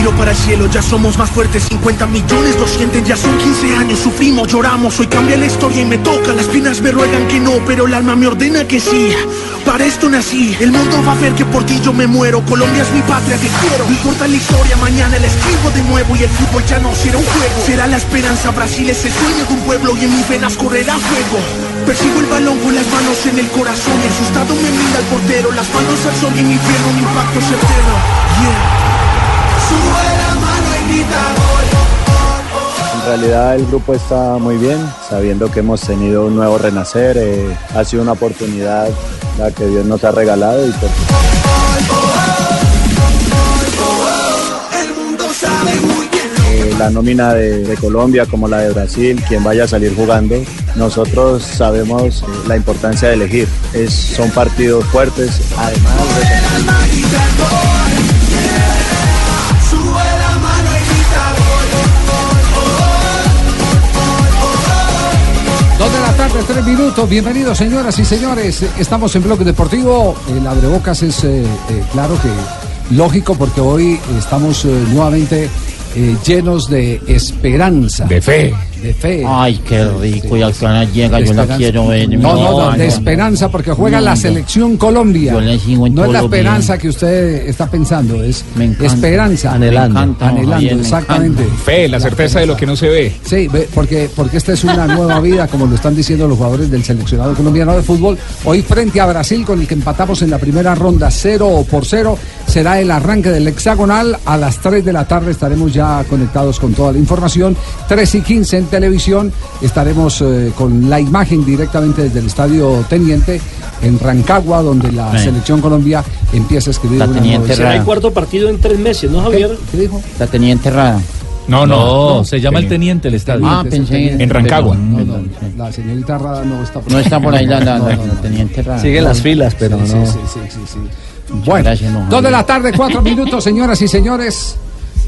Miro para el cielo, ya somos más fuertes 50 millones lo sienten, ya son 15 años Sufrimos, lloramos, hoy cambia la historia y me toca Las pinas me ruegan que no, pero el alma me ordena que sí Para esto nací, el mundo va a ver que por ti yo me muero Colombia es mi patria, te quiero No importa la historia, mañana la escribo de nuevo Y el fútbol ya no será un juego Será la esperanza, Brasil es el sueño de un pueblo Y en mis venas correrá fuego Persigo el balón con las manos en el corazón Y asustado me mira el portero Las manos al sol y mi pierna un impacto certero Yeah En realidad el grupo está muy bien, sabiendo que hemos tenido un nuevo renacer, eh, ha sido una oportunidad la que Dios nos ha regalado y pues, eh, la nómina de, Colombia como la de Brasil, quien vaya a salir jugando, nosotros sabemos eh, la importancia de elegir. Son partidos fuertes, además Dos de la tarde, tres minutos. Bienvenidos, señoras y señores. Estamos en Bloque Deportivo. El abrebocas es, eh, eh, claro que lógico, porque hoy estamos eh, nuevamente eh, llenos de esperanza. De fe. De fe. Ay, qué rico. Y al final llega, yo la quiero ver. No, no, no, de esperanza porque juega No, la selección Colombia. Yo le sigo en No es la esperanza que usted está pensando, es Me encanta. esperanza. Anhelando. Me encanta, Anhelando, exactamente. Fe, la certeza de lo que no se ve. Sí, porque, porque esta es una nueva vida, como lo están diciendo los jugadores del seleccionado colombiano de fútbol. Hoy frente a Brasil, con el que empatamos en la primera ronda 0 por 0, será el arranque del hexagonal. A las 3 de la tarde estaremos ya conectados con toda la información. 3 y 15 en televisión. Estaremos eh, con la imagen directamente desde el Estadio Teniente en Rancagua, donde la Sí. selección Colombia empieza a escribir La una Teniente nueva Será historia. el cuarto partido en tres meses, ¿no, Javier? ¿Qué dijo? La tenía enterrada. No, no. No, se llama el teniente el estadio. Ah, Teniente, pensé teniente. En Rancagua. No, no, la señorita Rada no está por No está por ahí la, la, No, la- no, la no. tenía enterrada. Sigue las filas, pero Sí, no. sí, sí, sí, sí, sí. Bueno, gracias, dos de la tarde, cuatro minutos, señoras y señores.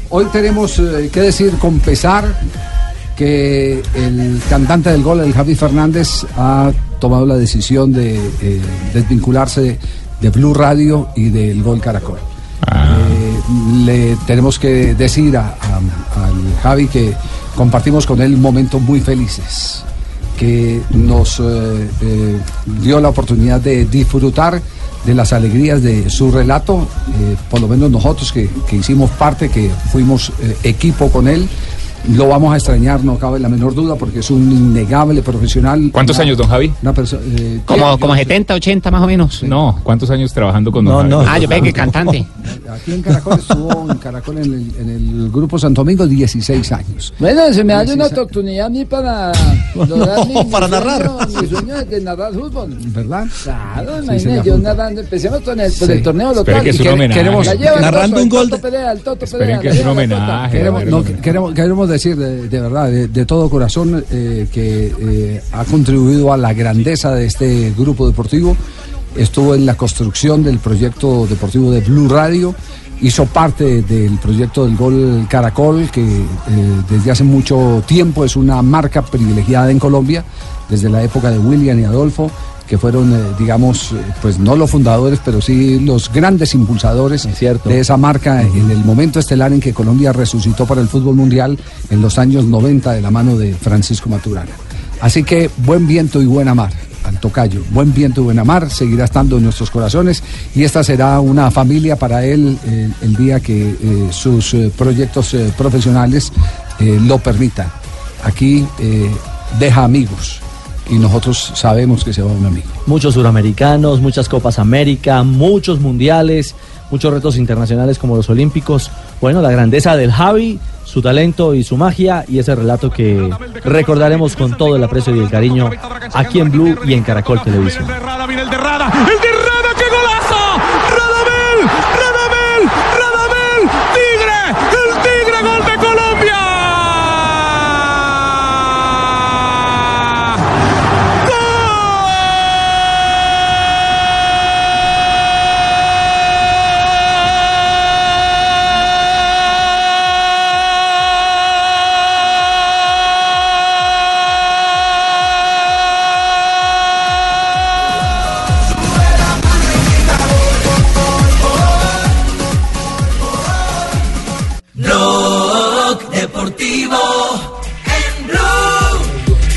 Hoy tenemos eh, que decir con pesar que el cantante del gol, el Javi Fernández, ha tomado la decisión de eh, desvincularse de Blue Radio y del Gol Caracol. Eh, le tenemos que decir a- a- al Javi que compartimos con él momentos muy felices, que nos eh, eh, dio la oportunidad de disfrutar de las alegrías de su relato, eh, por lo menos nosotros que, que hicimos parte, que fuimos eh, equipo con él. Lo vamos a extrañar, no cabe la menor duda, porque es un innegable profesional. ¿Cuántos Una- años, don Javi? Una persona. eh, Como, como 70, 80 más o menos. No, ¿cuántos años trabajando con don No, Javi? no. Ah, yo ve que cantante. Aquí en Caracol estuvo en Caracol en el, en el grupo Santo Domingo 16 años. Bueno, se me da una oportunidad a mí para lograr mi, para mi narrar. sueño, mi sueño de narrar fútbol. ¿Verdad? Claro, Sí, imagínate, yo fútbol. narrando, empecemos con el, por Sí. el torneo local. que es un homenaje. queremos- Narrando un gol El Toto de- Perea, el Toto Esperen que es un homenaje. Queremos decir de, verdad, de, de todo corazón, eh, que eh, ha contribuido a la grandeza de este grupo deportivo. Estuvo en la construcción del proyecto deportivo de Blue Radio. Hizo parte del proyecto del Gol Caracol, que eh, desde hace mucho tiempo es una marca privilegiada en Colombia, desde la época de William y Adolfo, que fueron, eh, digamos, eh, pues no los fundadores, pero sí los grandes impulsadores cierto. de esa marca en el momento estelar en que Colombia resucitó para el fútbol mundial en los años 90 de la mano de Francisco Maturana. Así que buen viento y buena mar al tocayo, buen viento y buena mar, seguirá estando en nuestros corazones y esta será una familia para él eh, el día que eh, sus eh, proyectos profesionales lo permitan. Aquí deja amigos y nosotros sabemos que se va un amigo. Muchos suramericanos, muchas Copas América, muchos mundiales, muchos retos internacionales como los olímpicos. Bueno, la grandeza del Javi, su talento y su magia y ese relato que recordaremos con todo el aprecio y el cariño aquí en Blue y en Caracol Televisión.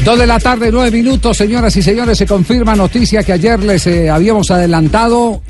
Dos de la tarde, nueve minutos, señoras y señores, se confirma noticia que ayer les eh, habíamos adelantado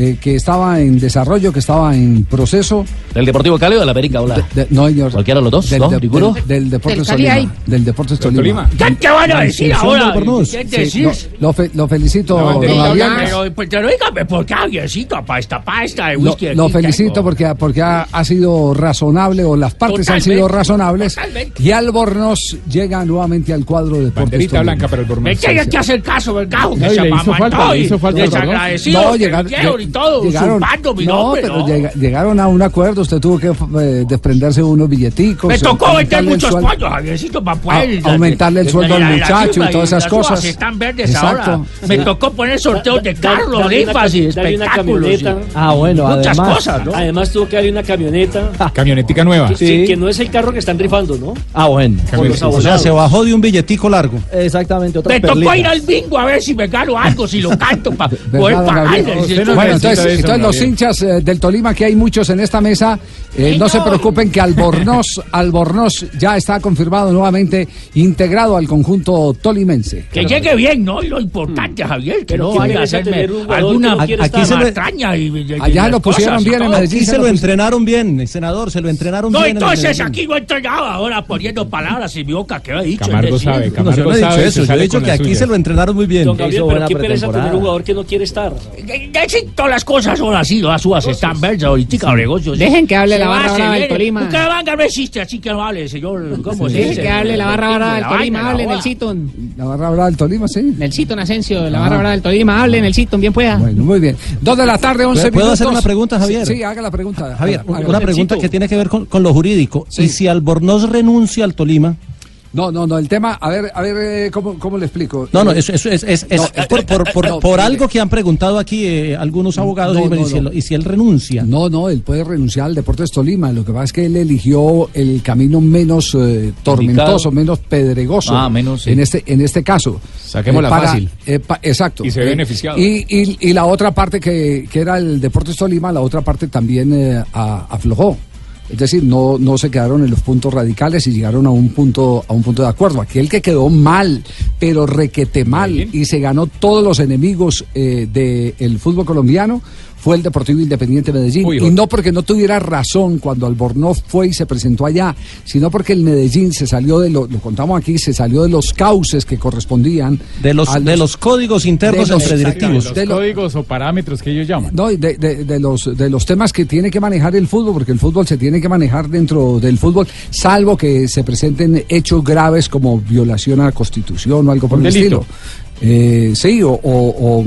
eh, que estaba en desarrollo, que estaba en proceso. ¿Del Deportivo Cali o del América? Hola. De- de- no, señor. ¿Cualquiera de los dos? Del, ¿No? de- del- del Deportes Tolima. hay. Del Deportes Del Tolima. Tolima. ¿Qué te van a decir ahora? ¿Qué Sí, decís? lo, lo fe- lo felicito, No, don pero, Javier. pero, pues, pero dígame, ¿por qué Javiercito? Para esta pasta de Lo, whisky. lo aquí felicito porque, porque ha, ha sido razonable o las partes han sido Totalmente, razonables totalmente. y Albornoz llega nuevamente al cuadro de Deportes Banderita Tolima. blanca para el Me tiene que hacer caso, ¿verdad? Que No, y se le hizo falta, hizo falta, desagradecido. No, que vinieron y todo, llegaron- usurpando mi no, nombre, pero ¿no? llega- llegaron a un acuerdo. Usted tuvo que eh, desprenderse de unos billeticos. Me eh, tocó vender aumentarle el muchos sueldo. pollos, Javiercito, para poder... A- aumentarle el sueldo al la- la- muchacho y todas esas las cosas. están verdes Exacto. ahora. Me Sí. tocó poner sorteos de carros, rifas y espectáculos. y- camioneta. Ah, bueno, Muchas además- cosas, ¿no? Además tuvo que darle una camioneta. Camionetica nueva. Que, Sí. que no es el carro que están rifando, ¿no? Ah, bueno. O sea, se bajó de un billetico largo. Exactamente, otra Me tocó ir al bingo a ver si me gano algo, si lo canto para poder ¿Verdad, don pagarle. Gabriel? Bueno, entonces, entonces los hinchas eh, del Tolima, que hay muchos en esta mesa, eh, no se preocupen que Albornoz, Albornoz ya está confirmado nuevamente integrado al conjunto tolimense. Que llegue bien, ¿no? Y lo importante, Javier, que Pero no vaya a hacerme alguna no quiere aquí estar. se lo extraña y, y- y Allá lo pusieron cosas bien en. Medellín, Aquí se lo entrenaron bien, senador, se lo entrenaron No, bien. en el entonces aquí no he entrenado ahora poniendo palabras en mi boca que he dicho. Camargo sabe, No, Camargo yo no he dicho eso, yo he dicho que la aquí suya. se lo entrenaron muy bien. Don Gabriel, pero qué pereza tener un jugador que no quiere estar. que- que si todas las cosas son así, las uvas están verdes ahorita, negocios. Dejen que hable Se la barra brava del. Tolima. Bucaramanga no existe, así que no hable, señor. ¿Cómo se dice? que hable la barra brava del Tolima, hable en el. Citon. La barra brava del Tolima, sí. En el Citon Asensio, la barra brava del Tolima, hable en el Citon, bien pueda. Bueno, muy bien. Dos de la tarde, once ¿Puedo minutos. hacer una pregunta, Javier? Sí, haga la pregunta. Javier, una pregunta que tiene que ver con, lo jurídico. Y si Albornoz renuncia al Tolima. No, no, no, el tema, a ver, a ver, eh, ¿cómo, cómo le explico? No, no, Eh, eso, eso es, es, es- No, es por, por, por, no, por mire. algo que han preguntado aquí eh, algunos abogados. no, y, dicen, no, y si no. él, y si él renuncia. No, no, él puede renunciar al Deportes Tolima. Lo que pasa es que él eligió el camino menos eh, tormentoso, Indicado. menos pedregoso. Ah, menos, sí. En este, en este caso. Para- fácil. eh, pa- exacto. Y se ve Eh, beneficiado. Y, y- y la otra parte que, que era el Deportes Tolima, la otra parte también eh, a- aflojó. Es decir, no, no se quedaron en los puntos radicales y llegaron a un punto, a un punto de acuerdo. Aquel que quedó mal, pero requete mal, y se ganó todos los enemigos eh, del fútbol colombiano, fue el Deportivo Independiente Medellín. Uy, y no porque no tuviera razón cuando Albornoz fue y se presentó allá, sino porque el Medellín se salió de lo, lo contamos aquí, se salió de los cauces que correspondían De los, de los códigos internos de los- entre directivos. Los de códigos o parámetros que ellos llaman. No, y de, de- de los, de los temas que tiene que manejar el fútbol, porque el fútbol se tiene que manejar dentro del fútbol, salvo que se presenten hechos graves como violación a la Constitución o algo por Un el delito. estilo. Eh, sí, o, o-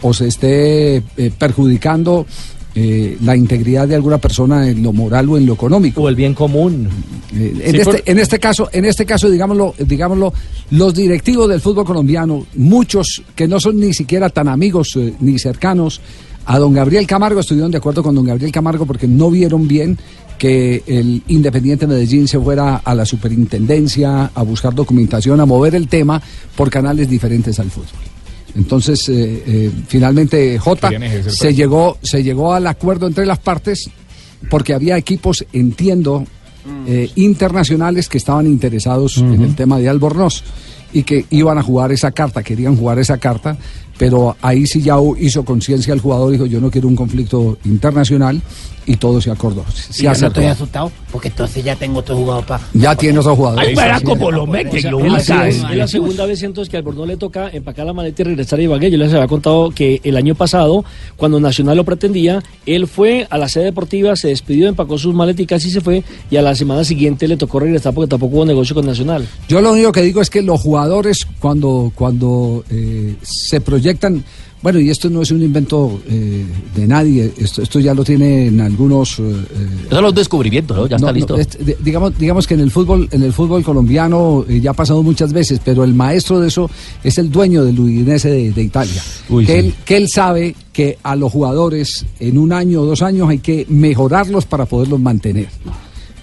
o- se esté eh, perjudicando eh, la integridad de alguna persona en lo moral o en lo económico. O el bien común. Eh, en, Sí, este, por- en este caso, en este caso, digámoslo, digámoslo, los directivos del fútbol colombiano, muchos que no son ni siquiera tan amigos eh, ni cercanos a don Gabriel Camargo, estuvieron de acuerdo con don Gabriel Camargo porque no vieron bien que el Independiente Medellín se fuera a la superintendencia a buscar documentación, a mover el tema por canales diferentes al fútbol. Entonces, eh, eh, finalmente, J se llegó, se llegó al acuerdo entre las partes porque había equipos, entiendo, eh, internacionales que estaban interesados en el tema de Albornoz y que iban a jugar esa carta, querían jugar esa carta, pero ahí sí ya hizo conciencia el jugador, dijo yo no quiero un conflicto internacional y todo se acordó. Se Sí, yo no acertó. estoy asustado porque entonces ya tengo otro jugador para. Ya tiene otro jugador. Ay, cómo sí. lo mete, O sea, lo es, la, usa. es la segunda vez entonces que al Bordeaux le toca empacar la maleta y regresar a Ibagué. Yo les había contado que el año pasado, cuando Nacional lo pretendía, él fue a la sede deportiva, se despidió, empacó sus maletas y casi se fue. Y a la semana siguiente le tocó regresar porque tampoco hubo negocio con Nacional. Yo lo único que digo es que los jugadores cuando, cuando eh, se proyectan, bueno, y esto no es un invento eh, de nadie, esto, esto ya lo tienen algunos... eh, Esos son los descubrimientos, ¿no? Ya está no, listo. es- de- digamos, digamos que en el fútbol, en el fútbol colombiano eh, ya ha pasado muchas veces, pero el maestro de eso es el dueño del Udinese de, de Italia. Uy, que, sí. él, que él sabe que a los jugadores en un año o dos años hay que mejorarlos para poderlos mantener.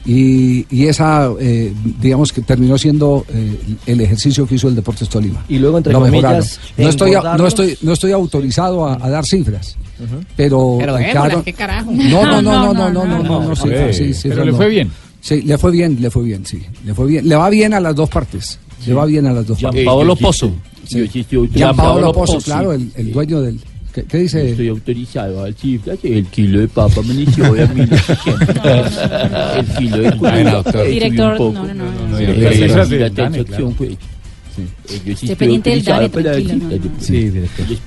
Y, y esa, eh, digamos que terminó siendo eh, el ejercicio que hizo el Deportes Tolima. Y luego, entre Lo comillas, mejoraron. no estoy, a- no estoy, no estoy autorizado a, a dar cifras, pero, Pero eh, claro- ¿qué carajo? no, no, no, no, no, no, no, no, no, sí, sí, sí, pero no, le no. fue bien. Sí, le fue bien, le fue bien, sí, le fue bien. Le va bien a las dos partes, le va bien a las dos partes. Sí. Gianpaolo Gianpaolo Pozzo, Pozzo. claro, el, el dueño del... ¿Qué, qué dice? Estoy autorizado al cifras. El kilo de papa me inició hoy a 1600. el kilo de cuero. Director, no, no, no. no,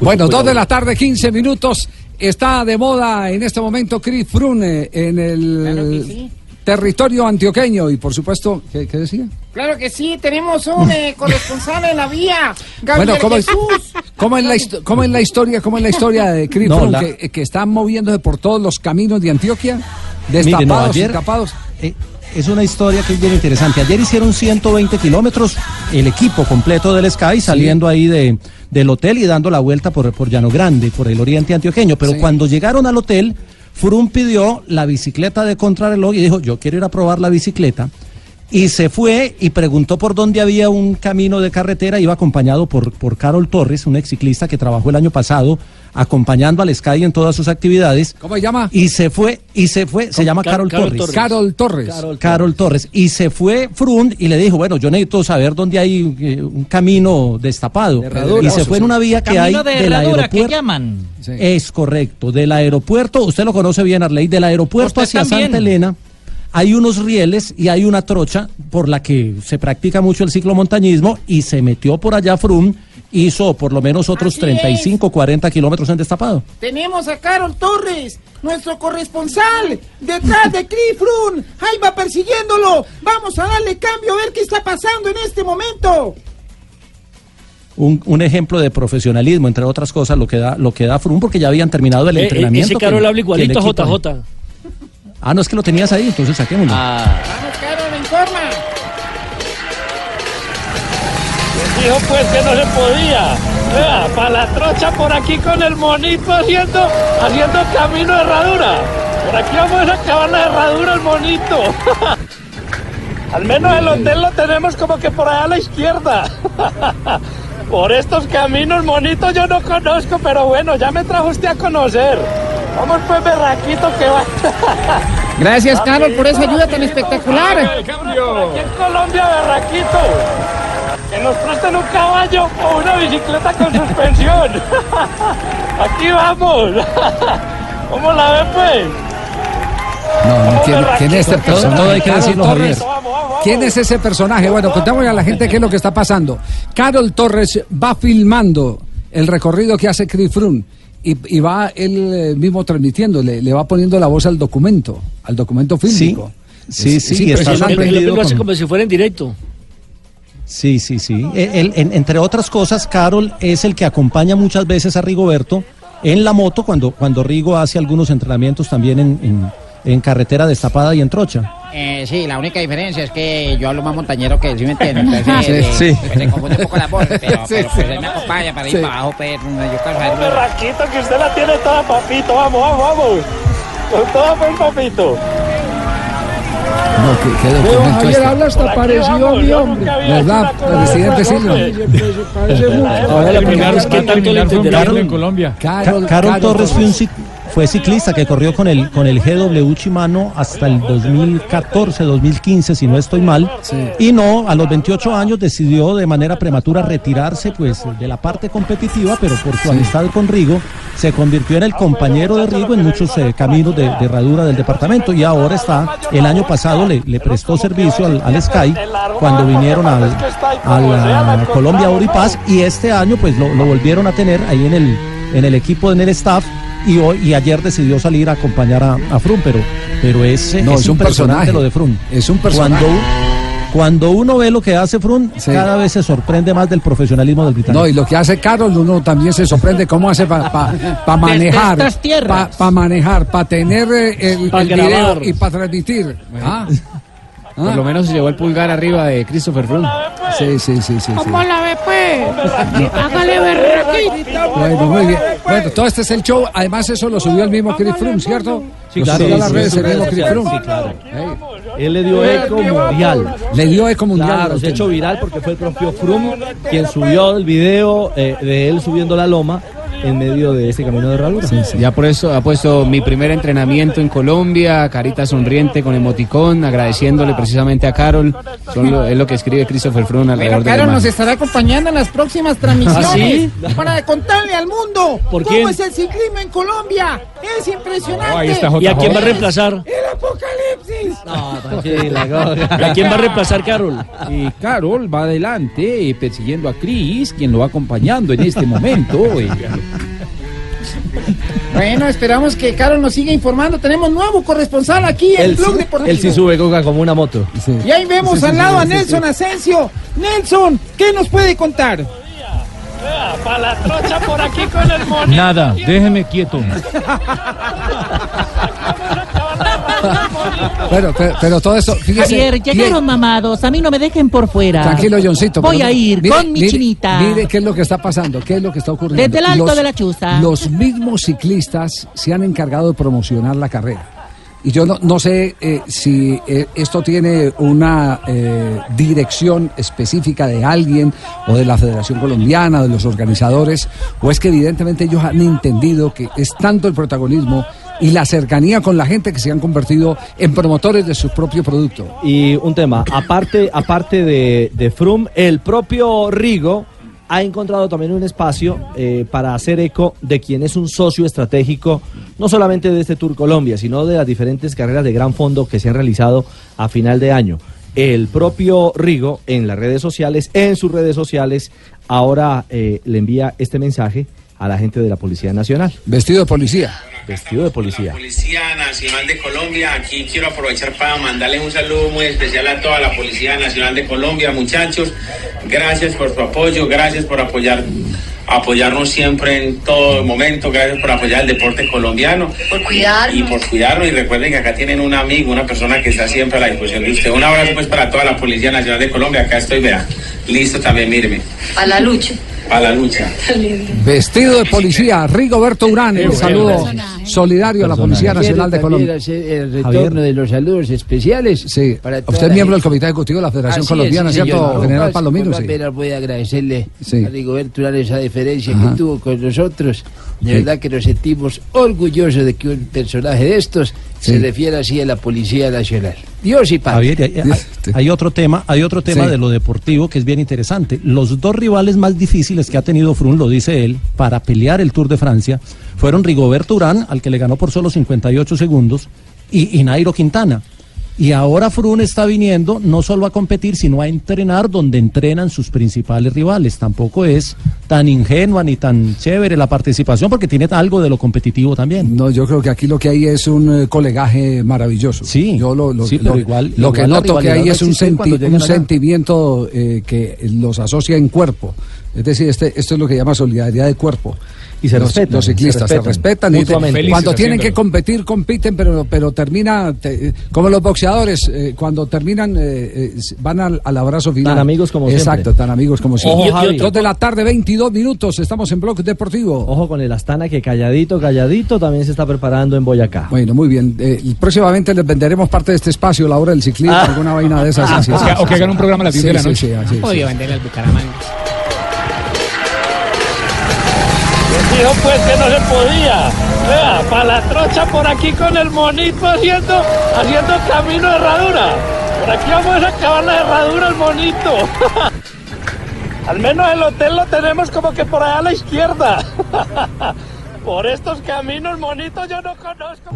bueno, dos de la tarde, 15 minutos. Está de moda en este momento Chris Frune eh, en el. Claro que sí territorio antioqueño. Y por supuesto, ¿qué, qué decía? Claro que sí, tenemos un eh, corresponsal en la vía, Gabriel Bueno, ¿cómo es, Jesús. cómo es la, histo- cómo es la historia, cómo es la historia de No, la- que, que están moviéndose por todos los caminos de Antioquia, Mire, no, destapados ayer- y tapados? Eh, es una historia que es bien interesante. Ayer hicieron 120 kilómetros, el equipo completo del Sky saliendo ahí de, del hotel y dando la vuelta por, por Llano Grande, por el oriente antioqueño. Pero Sí. cuando llegaron al hotel, Frum pidió la bicicleta de contrarreloj y dijo, yo quiero ir a probar la bicicleta. Y se fue y preguntó por dónde había un camino de carretera, iba acompañado por, por Carol Torres, un ex ciclista que trabajó el año pasado acompañando al Sky en todas sus actividades. ¿Cómo se llama? Y se fue, y se fue, se llama Carol Carol, Torres. Torres. Carol Torres. Carol, Torres. Y se fue Frun y le dijo, bueno, yo necesito saber dónde hay eh, un camino destapado. herradura. y se fue en una vía que hay Camino de del herradura, ¿qué aeropuerto. llaman? Sí. Es correcto, del aeropuerto, usted lo conoce bien, Arley, del aeropuerto Usted hacia también. Santa Elena. Hay unos rieles y hay una trocha por la que se practica mucho el ciclomontañismo y se metió por allá Frum, hizo por lo menos otros Así 35, 40 kilómetros en destapado. Tenemos a Carol Torres, nuestro corresponsal, detrás de Chris Froome. Ahí va persiguiéndolo. Vamos a darle cambio a ver qué está pasando en este momento. un, un ejemplo de profesionalismo, entre otras cosas, lo que da, lo que da porque ya habían terminado el Eh, eh, entrenamiento. ese Carol que- habla igualito a JJ. Ah, no es que lo tenías ahí, entonces saquémoslo. Ah, Vamos, Carol, informa. Dijo pues que no se podía. Vea, para la trocha por aquí con el monito haciendo, haciendo camino de herradura. Por aquí vamos a acabar la herradura el monito. Al menos el hotel lo tenemos como que por allá a la izquierda. Por estos caminos monitos yo no conozco, pero bueno, ya me trajo usted a conocer. Vamos pues, berraquito, que va. Gracias, Carol, por esa ayuda tan espectacular. Aquí en Colombia, berraquito. Que nos presten un caballo o una bicicleta con suspensión. Aquí vamos. ¿Cómo la ve, pues? No, no, ¿quién, quién es este personaje? todo hay que Carol decirlo, Torres. Javier. ¿Quién es ese personaje? Bueno, contámosle a la gente qué es lo que está pasando. Carol Torres va filmando el recorrido que hace Chris Froome y, y va él eh, mismo transmitiendo, le, le va poniendo la voz al documento, al documento fílmico. sí, Es- sí, es está impresionante. Él, él sorprendido lo hace como si fuera en directo. Sí, sí, sí. Él, en- entre otras cosas, Carol es el que acompaña muchas veces a Rigoberto en la moto cuando, cuando Rigo hace algunos entrenamientos también en, en- en carretera destapada y en trocha. Eh, sí, la única diferencia es que yo hablo más montañero que él, ¿sí me entiende? Entonces, Sí, eh, sí. pues, se confunde un poco la voz, pero, Sí, pero, sí. pues él me acompaña para ir Sí. para abajo, pues, yo quiero saber- Berraquito, que usted la tiene toda, papito. Vamos, vamos, vamos. Con todo, pues, papito. No, ¿qué, parecido a mi hombre. ¿Verdad? Presidente Silva. Ahora la primera vez que tanto le en Colombia. Carol Torres fue un sitio fue ciclista que corrió con el, con el GW Shimano hasta el 2014, 2015, si no estoy mal. Y no, a los 28 años decidió de manera prematura retirarse pues de la parte competitiva, pero por su amistad con Rigo se convirtió en el compañero de Rigo en muchos eh, caminos de, de herradura del departamento. Y ahora está, el año pasado le, le prestó servicio al, al Sky cuando vinieron al, a Colombia Oripaz y este año pues lo, lo volvieron a tener ahí en el, en el equipo, en el staff y hoy y ayer decidió salir a acompañar a, a Froome, pero, pero es, No, es es un personaje. lo de Froome. Es un personaje. Cuando, cuando uno ve lo que hace Froome, cada vez se sorprende más del profesionalismo del británico. No, y lo que hace Carol, uno también se sorprende cómo hace para manejar, estas tierras. para manejar, para tener eh, el, Pa' el video y para transmitir. Ah, Por lo menos se llevó el pulgar arriba de Christopher Froome. Sí, sí, sí, sí. ¿Cómo la ve, pues? Hágale ver aquí. Bueno, muy bien. Bueno, todo este es el show. Además, eso lo subió el mismo Chris Froome, ¿cierto? Sí, Lo claro. subió a las redes sí, el mismo Chris sí, Froome. sí, claro. Él le dio eco mundial. Le dio eco mundial. Claro, se ha hecho viral porque fue el propio Froome quien subió el video eh, de él subiendo la loma en medio de este camino de herradura. Ya por eso ha puesto mi primer entrenamiento en Colombia, carita sonriente con emoticón, agradeciéndole precisamente a Carol. Son lo- es lo que escribe Christopher Froome alrededor Bueno, de la Carol nos estará acompañando en las próximas transmisiones ¿Ah, sí? para contarle al mundo ¿Por cómo quién? es el ciclismo en Colombia. Es impresionante. ¿Y a quién va a reemplazar? El apocalipsis. ¿A quién va a reemplazar Carol? Y Carol va adelante eh, persiguiendo a Chris, quien lo va acompañando en este momento. eh. Bueno, esperamos que Carol nos siga informando. Tenemos nuevo corresponsal aquí en el Blog sí- Deportivo. él sí sube coca como una moto. Y ahí vemos Sí, sí, al lado sí, a Nelson sí. Asensio. Nelson, ¿qué nos puede contar? Para la trocha por aquí con el monito. Nada, déjeme quieto. Pero, pero, pero todo esto, fíjese. Javier, llegaron mamados, a mí no me dejen por fuera. Tranquilo, Johncito. Voy a ir mire, con mi mire, chinita. Mire qué es lo que está pasando, qué es lo que está ocurriendo. Desde el alto de la chuza. Los mismos ciclistas se han encargado de promocionar la carrera. Y yo no, no sé eh, si eh, esto tiene una eh, dirección específica de alguien o de la Federación Colombiana, de los organizadores, o es que evidentemente ellos han entendido que es tanto el protagonismo y la cercanía con la gente que se han convertido en promotores de su propio producto. Y un tema, aparte, aparte de, de Froome, el propio Rigo ha encontrado también un espacio eh, para hacer eco de quien es un socio estratégico, no solamente de este Tour Colombia, sino de las diferentes carreras de gran fondo que se han realizado a final de año. El propio Rigo en las redes sociales, en sus redes sociales, ahora eh, le envía este mensaje a la gente de la Policía Nacional. Vestido de policía. Vestido de policía. Policía Nacional de Colombia, aquí quiero aprovechar para mandarles un saludo muy especial a toda la Policía Nacional de Colombia, muchachos. Gracias por su apoyo, gracias por apoyar apoyarnos siempre en todo momento, gracias por apoyar el deporte colombiano. Por cuidarnos. Y por cuidarnos y recuerden que acá tienen un amigo, una persona que está siempre a la disposición de usted. Un abrazo pues para toda la Policía Nacional de Colombia, acá estoy, vea, listo también, míreme, A la lucha. A la lucha. Vestido de policía, Rigoberto Urán, el saludo solidario a la Policía Nacional de Colombia. El retorno Javier. de los saludos especiales. Sí, para usted es miembro del. Comité Ejecutivo de la Federación Así Colombiana, es, sí, ¿cierto, señor. General No, Palomino? Sí. apenas voy a agradecerle Sí. a Rigoberto Urán esa deferencia Ajá. que tuvo con nosotros. De Sí. verdad que nos sentimos orgullosos de que un personaje de estos se refiera así a la Policía Nacional. Dios y paz. Javier, hay, hay- hay otro tema, hay otro tema Sí. de lo deportivo que es bien interesante. Los dos rivales más difíciles que ha tenido Frun, lo dice él, para pelear el Tour de Francia, fueron Rigoberto Urán, al que le ganó por solo 58 segundos, y, y Nairo Quintana. Y ahora Frun está viniendo no solo a competir, sino a entrenar donde entrenan sus principales rivales. Tampoco es tan ingenua ni tan chévere la participación porque tiene algo de lo competitivo también. No, yo creo que aquí lo que hay es un eh, colegaje maravilloso. Sí, yo lo, lo- sí, pero lo- igual- lo que igual noto que hay es un, senti- un sentimiento eh, que los asocia en cuerpo. Es decir, este, esto es lo que llama solidaridad de cuerpo. Y se los, respetan, los ciclistas se se respetan respetan, y te- cuando tienen que competir compiten pero pero termina te- como los boxeadores eh, cuando terminan eh, eh, van al, al abrazo final Tan amigos como siempre. exacto tan amigos como siempre Ojo, Javi. dos de la tarde 22 minutos estamos en Blog Deportivo Ojo con el Astana que calladito, calladito también se está preparando en Boyacá. Bueno, muy bien. Eh, y próximamente les venderemos parte de este espacio, la hora del ciclismo, Ah. alguna vaina de esas. Ah, sí, o sí, que- sí, o que sí. hagan un programa a las Sí, 10 de la sí, noche. sí, así, Podido sí. vender al Bucaramanga. Pues que no se podía. Vea, para la trocha por aquí con el monito haciendo, haciendo camino de herradura. Por aquí vamos a acabar la herradura el monito. Al menos el hotel lo tenemos como que por allá a la izquierda. Por estos caminos, monito, yo no conozco.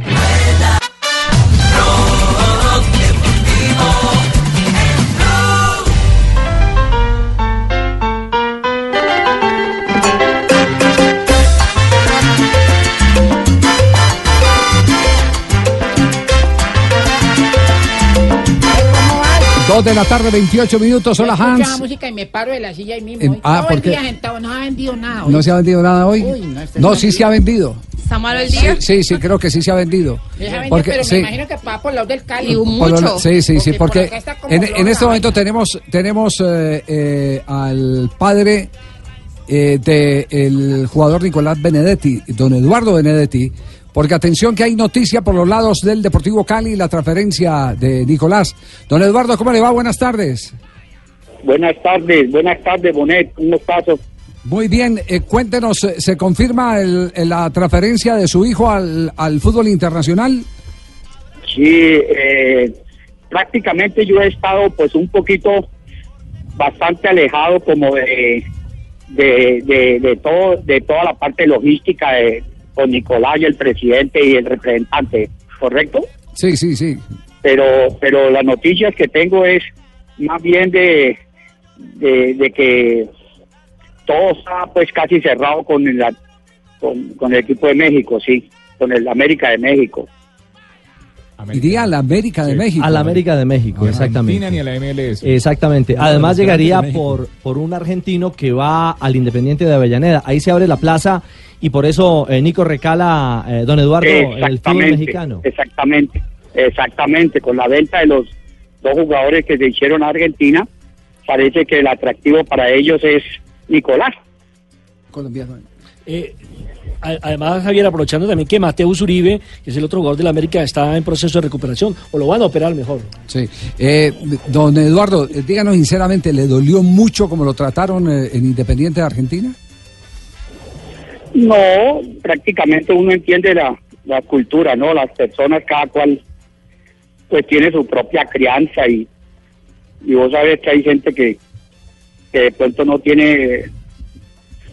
Dos de la tarde, 28 minutos. Hola, Escucho la Hans. música y me paro de la silla ahí mismo. Hoy ah, todo ¿por el qué? día sentado, no ha vendido nada. hoy. ¿No se ha vendido nada hoy? Uy, no, este No, es sí se ha vendido. ¿Está malo el Sí, día? sí, sí, creo que sí se ha vendido. Porque- pero sí. me imagino que va por lado del Cali. Por lo- sí, sí, sí, por porque acá está como en, en este la momento tenemos, tenemos eh, eh, al padre eh, del jugador Nicolás Benedetti, don Eduardo Benedetti, porque atención que hay noticia por los lados del Deportivo Cali, la transferencia de Nicolás. Don Eduardo, ¿cómo le va? Buenas tardes. Buenas tardes, buenas tardes, Bonet, ¿cómo estás? Muy bien, eh, cuéntenos, ¿se confirma el- el- la transferencia de su hijo al, al fútbol internacional? Sí, eh, prácticamente yo he estado pues un poquito bastante alejado como de, de, de, de todo, de toda la parte logística de, con Nicolás y el presidente y el representante, ¿correcto? Sí, sí, sí. Pero, pero las noticias que tengo es más bien de, de, de que todo está pues casi cerrado con el, con, con el equipo de México, sí, con el América de México. Iría a la América de México. A la América de México, exactamente. ni a la MLS. Exactamente. No, Además llegaría por, por un argentino que va al Independiente de Avellaneda. Ahí se abre la plaza y por eso eh, Nico recala, eh, don Eduardo, el fútbol mexicano. Exactamente, exactamente. Con la venta de los dos jugadores que se hicieron a Argentina, parece que el atractivo para ellos es Nicolás. Colombiano. Eh, además, Javier, aprovechando también que Mateus Uribe, que es el otro jugador de la América, está en proceso de recuperación, o lo van a operar mejor. Sí. Eh, don Eduardo, eh, díganos sinceramente, ¿le dolió mucho como lo trataron en Independiente de Argentina? No, prácticamente uno entiende la, la cultura, ¿no? Las personas, cada cual, pues tiene su propia crianza y, y vos sabes que hay gente que, que de pronto no tiene,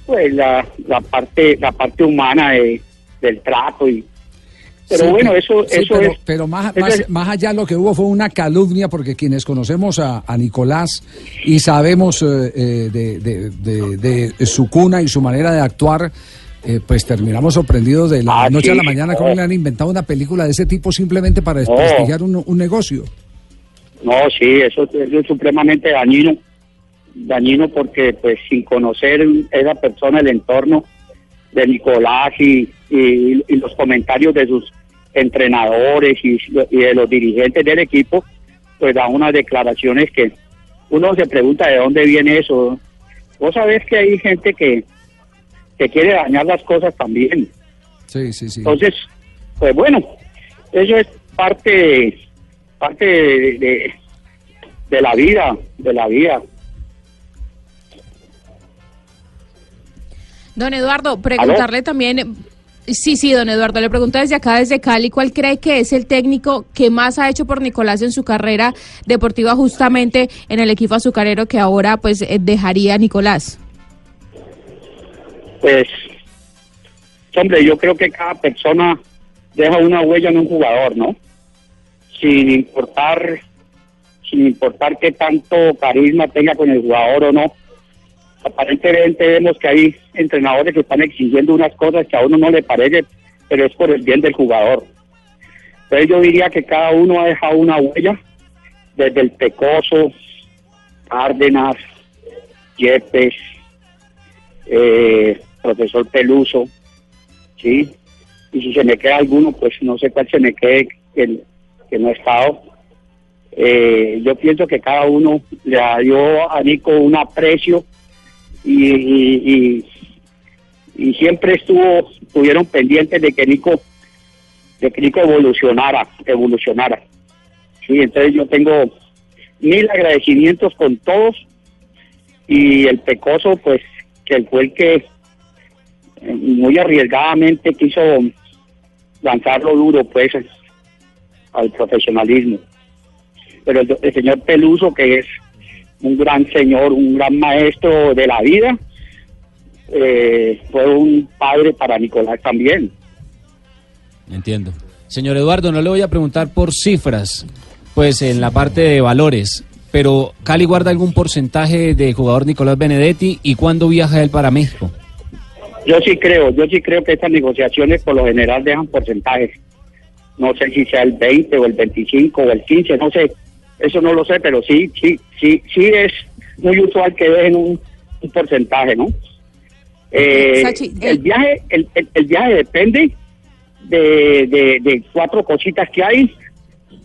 pues, la, la parte la parte humana de- del trato y pero Sí, bueno, eso sí, eso pero, es pero más, más, más allá lo que hubo fue una calumnia, porque quienes conocemos a, a Nicolás y sabemos eh, eh, de, de- de- de su cuna y su manera de actuar, eh, pues terminamos sorprendidos de la Ah, noche a la mañana cómo le han inventado una película de ese tipo simplemente para desprestigiar un, un negocio. No, sí, eso, eso es supremamente dañino, dañino porque pues sin conocer esa persona, el entorno de Nicolás y, y- y los comentarios de sus entrenadores y, y de los dirigentes del equipo, pues da unas declaraciones que uno se pregunta de dónde viene eso. Vos sabés que hay gente que, que quiere dañar las cosas también. Sí, sí, sí. Entonces, pues bueno, eso es parte, parte de, de, de la vida, de la vida. Don Eduardo, preguntarle también, sí, sí, don Eduardo, le pregunto desde acá, desde Cali, ¿cuál cree que es el técnico que más ha hecho por Nicolás en su carrera deportiva justamente en el equipo azucarero que ahora pues eh, dejaría Nicolás? Pues, hombre, yo creo que cada persona deja una huella en un jugador, ¿no? Sin importar, sin importar qué tanto carisma tenga con el jugador o no. Aparentemente vemos que hay entrenadores que están exigiendo unas cosas que a uno no le parece, pero es por el bien del jugador. Entonces yo diría que cada uno ha dejado una huella, desde el Pecoso, Cárdenas, Yepes, eh, profesor Peluso, ¿sí? Y si se me queda alguno, pues no sé cuál se me quede que, que no ha estado. Eh, yo pienso que cada uno le dio a Nico un aprecio y, y, y- y siempre estuvo, estuvieron pendientes de que Nico, de que Nico evolucionara, evolucionara. Sí, entonces yo tengo mil agradecimientos con todos y el pecoso, pues, que fue el que muy arriesgadamente quiso lanzarlo duro, pues, al profesionalismo. Pero el, el señor Peluso, que es un gran señor, un gran maestro de la vida, eh, fue un padre para Nicolás también. Entiendo. Señor Eduardo, no le voy a preguntar por cifras, pues en la parte de valores, pero ¿Cali guarda algún porcentaje de jugador Nicolás Benedetti y cuándo viaja él para México? Yo sí creo, yo sí creo que estas negociaciones por lo general dejan porcentajes. No sé si sea el 20 o el 25 o el 15, no sé. Eso no lo sé, pero sí, sí, sí, sí es muy usual que dejen un, un porcentaje, ¿no? Eh, Sachi, el viaje, el, el- el viaje depende de, de, de cuatro cositas que hay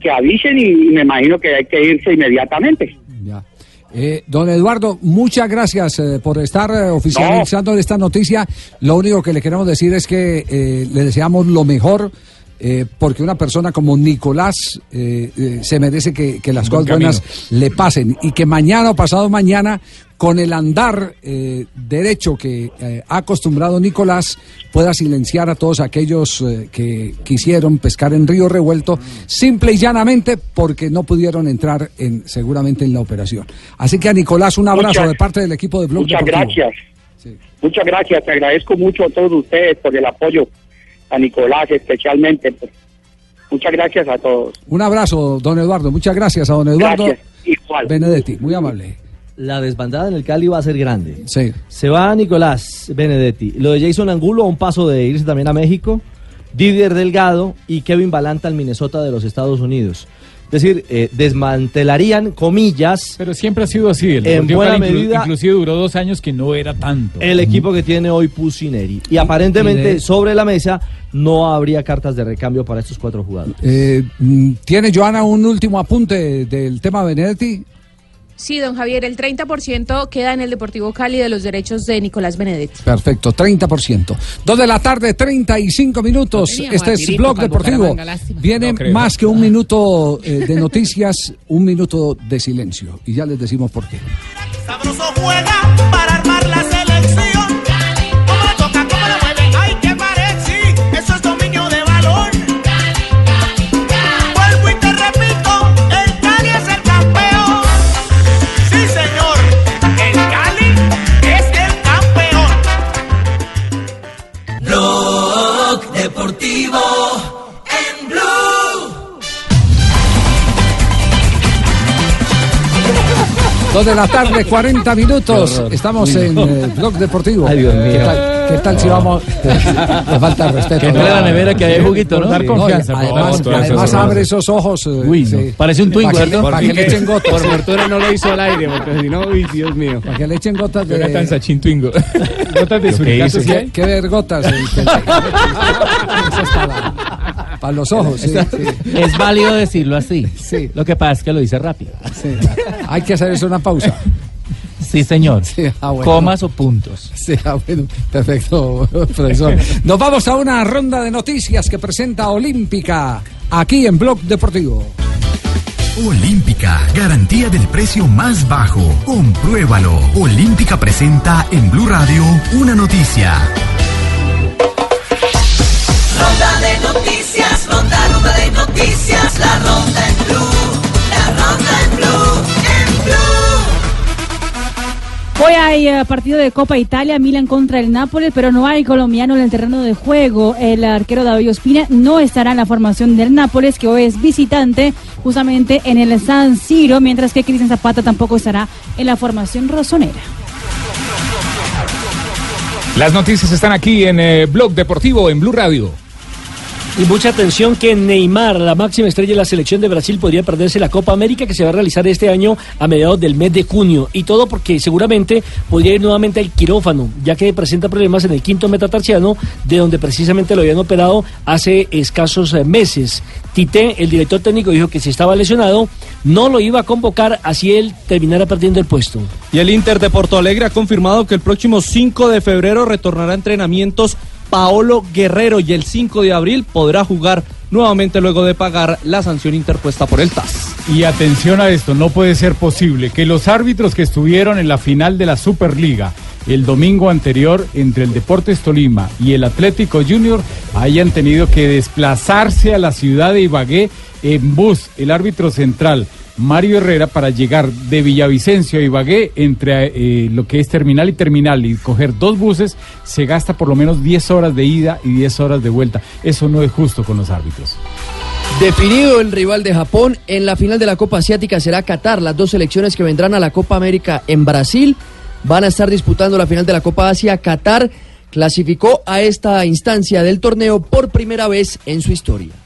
que avisen y, y me imagino que hay que irse inmediatamente. Eh, don Eduardo, muchas gracias eh, por estar eh, oficializando esta noticia. Lo único que le queremos decir es que le deseamos lo mejor. porque una persona como Nicolás se merece que, que las Un cosas buenas le pasen y que mañana o pasado mañana, con el andar eh, derecho que eh, ha acostumbrado Nicolás, pueda silenciar a todos aquellos eh, que quisieron pescar en río revuelto, simple y llanamente porque no pudieron entrar en seguramente en la operación. Así que a Nicolás un abrazo Muchas- de parte del equipo de Blog Muchas Deportivo. gracias. Muchas gracias. Te agradezco mucho a todos ustedes por el apoyo, a Nicolás especialmente. Muchas gracias a todos. Un abrazo, don Eduardo. Muchas gracias a don Eduardo Gracias. Igual. Benedetti. Muy amable. La desbandada en el Cali va a ser grande. Sí. Se va Nicolás Benedetti. Lo de Jason Angulo a un paso de irse también a México. Didier Delgado y Kevin Balanta al Minnesota de los Estados Unidos. Es decir, eh, desmantelarían, comillas. Pero siempre ha sido así. El en buena inclu- medida inclusive duró dos años que no era tanto. el equipo que tiene hoy Pusineri. Y aparentemente y de- sobre la mesa no habría cartas de recambio para estos cuatro jugadores. Eh, mm, ¿Tiene Joana un último apunte del tema Benedetti? Sí, don Javier, el 30% queda en el Deportivo Cali de los derechos de Nicolás Benedetti. Perfecto, 30%. Dos de la tarde, 35 minutos. No Este es Blog Deportivo. Viene No creo. más que un minuto eh, de noticias, un minuto de silencio. Y ya les decimos por qué. Sabroso juega Dos de la tarde, 40 minutos. Estamos en no. eh, Blog Deportivo. Ay, Dios mío. ¿Qué tal, qué tal si vamos? Le falta el respeto. Que entre la nevera que hay juguito, ¿no? Dar Sí. confianza. No, además, además- además abre esos ojos. eh, Uy, no. sí. Parece un Para Twingo, le- ¿cierto? Para que le echen gotas. Por fortuna no lo hizo al aire, porque si no, uy, Dios mío. Para que le echen gotas de. Jonathan Sachin Twingo. Gotas de ¿Qué suricato? ¿sí? ¿Qué, qué ver gotas? eh, que- Eso es para, para los ojos. sí, sí. Es válido decirlo así. Sí. Lo que pasa es que lo dice rápido. Sí. Hay que hacer eso una pausa. Sí, señor. Sí, ah, bueno. Comas o puntos. Sí, ah, bueno, perfecto, profesor. Nos vamos a una ronda de noticias que presenta Olímpica aquí en Blog Deportivo. Olímpica, garantía del precio más bajo. Compruébalo. Olímpica presenta en Blue Radio una noticia. Noticias, ronda, ronda de noticias, la ronda en Blue. La ronda en Blue, en Blue. Hoy hay eh, partido de Copa Italia, Milan contra el Nápoles, pero no hay colombiano en el terreno de juego. El arquero David Ospina no estará en la formación del Nápoles, que hoy es visitante justamente en el San Siro, mientras que Cristian Zapata tampoco estará en la formación rosonera. Las noticias están aquí en eh, Blog Deportivo, en Blue Radio. Y mucha atención que Neymar, la máxima estrella de la selección de Brasil, podría perderse la Copa América que se va a realizar este año a mediados del mes de junio. Y todo porque seguramente podría ir nuevamente al quirófano, ya que presenta problemas en el quinto metatarsiano, de donde precisamente lo habían operado hace escasos eh, meses. Tite, el director técnico, dijo que si estaba lesionado, no lo iba a convocar, así él terminara perdiendo el puesto. Y el Inter de Porto Alegre ha confirmado que el próximo 5 de febrero retornará a entrenamientos Paolo Guerrero y el 5 de abril podrá jugar nuevamente luego de pagar la sanción interpuesta por el TAS. Y atención a esto, no puede ser posible que los árbitros que estuvieron en la final de la Superliga el domingo anterior entre el Deportes Tolima y el Atlético Junior hayan tenido que desplazarse a la ciudad de Ibagué en bus. El árbitro central, Mario Herrera, para llegar de Villavicencio a Ibagué entre eh, lo que es terminal y terminal y coger dos buses, se gasta por lo menos 10 horas de ida y 10 horas de vuelta. Eso no es justo con los árbitros. Definido el rival de Japón, en la final de la Copa Asiática será Qatar. Las dos selecciones que vendrán a la Copa América en Brasil van a estar disputando la final de la Copa Asia. Qatar clasificó a esta instancia del torneo por primera vez en su historia.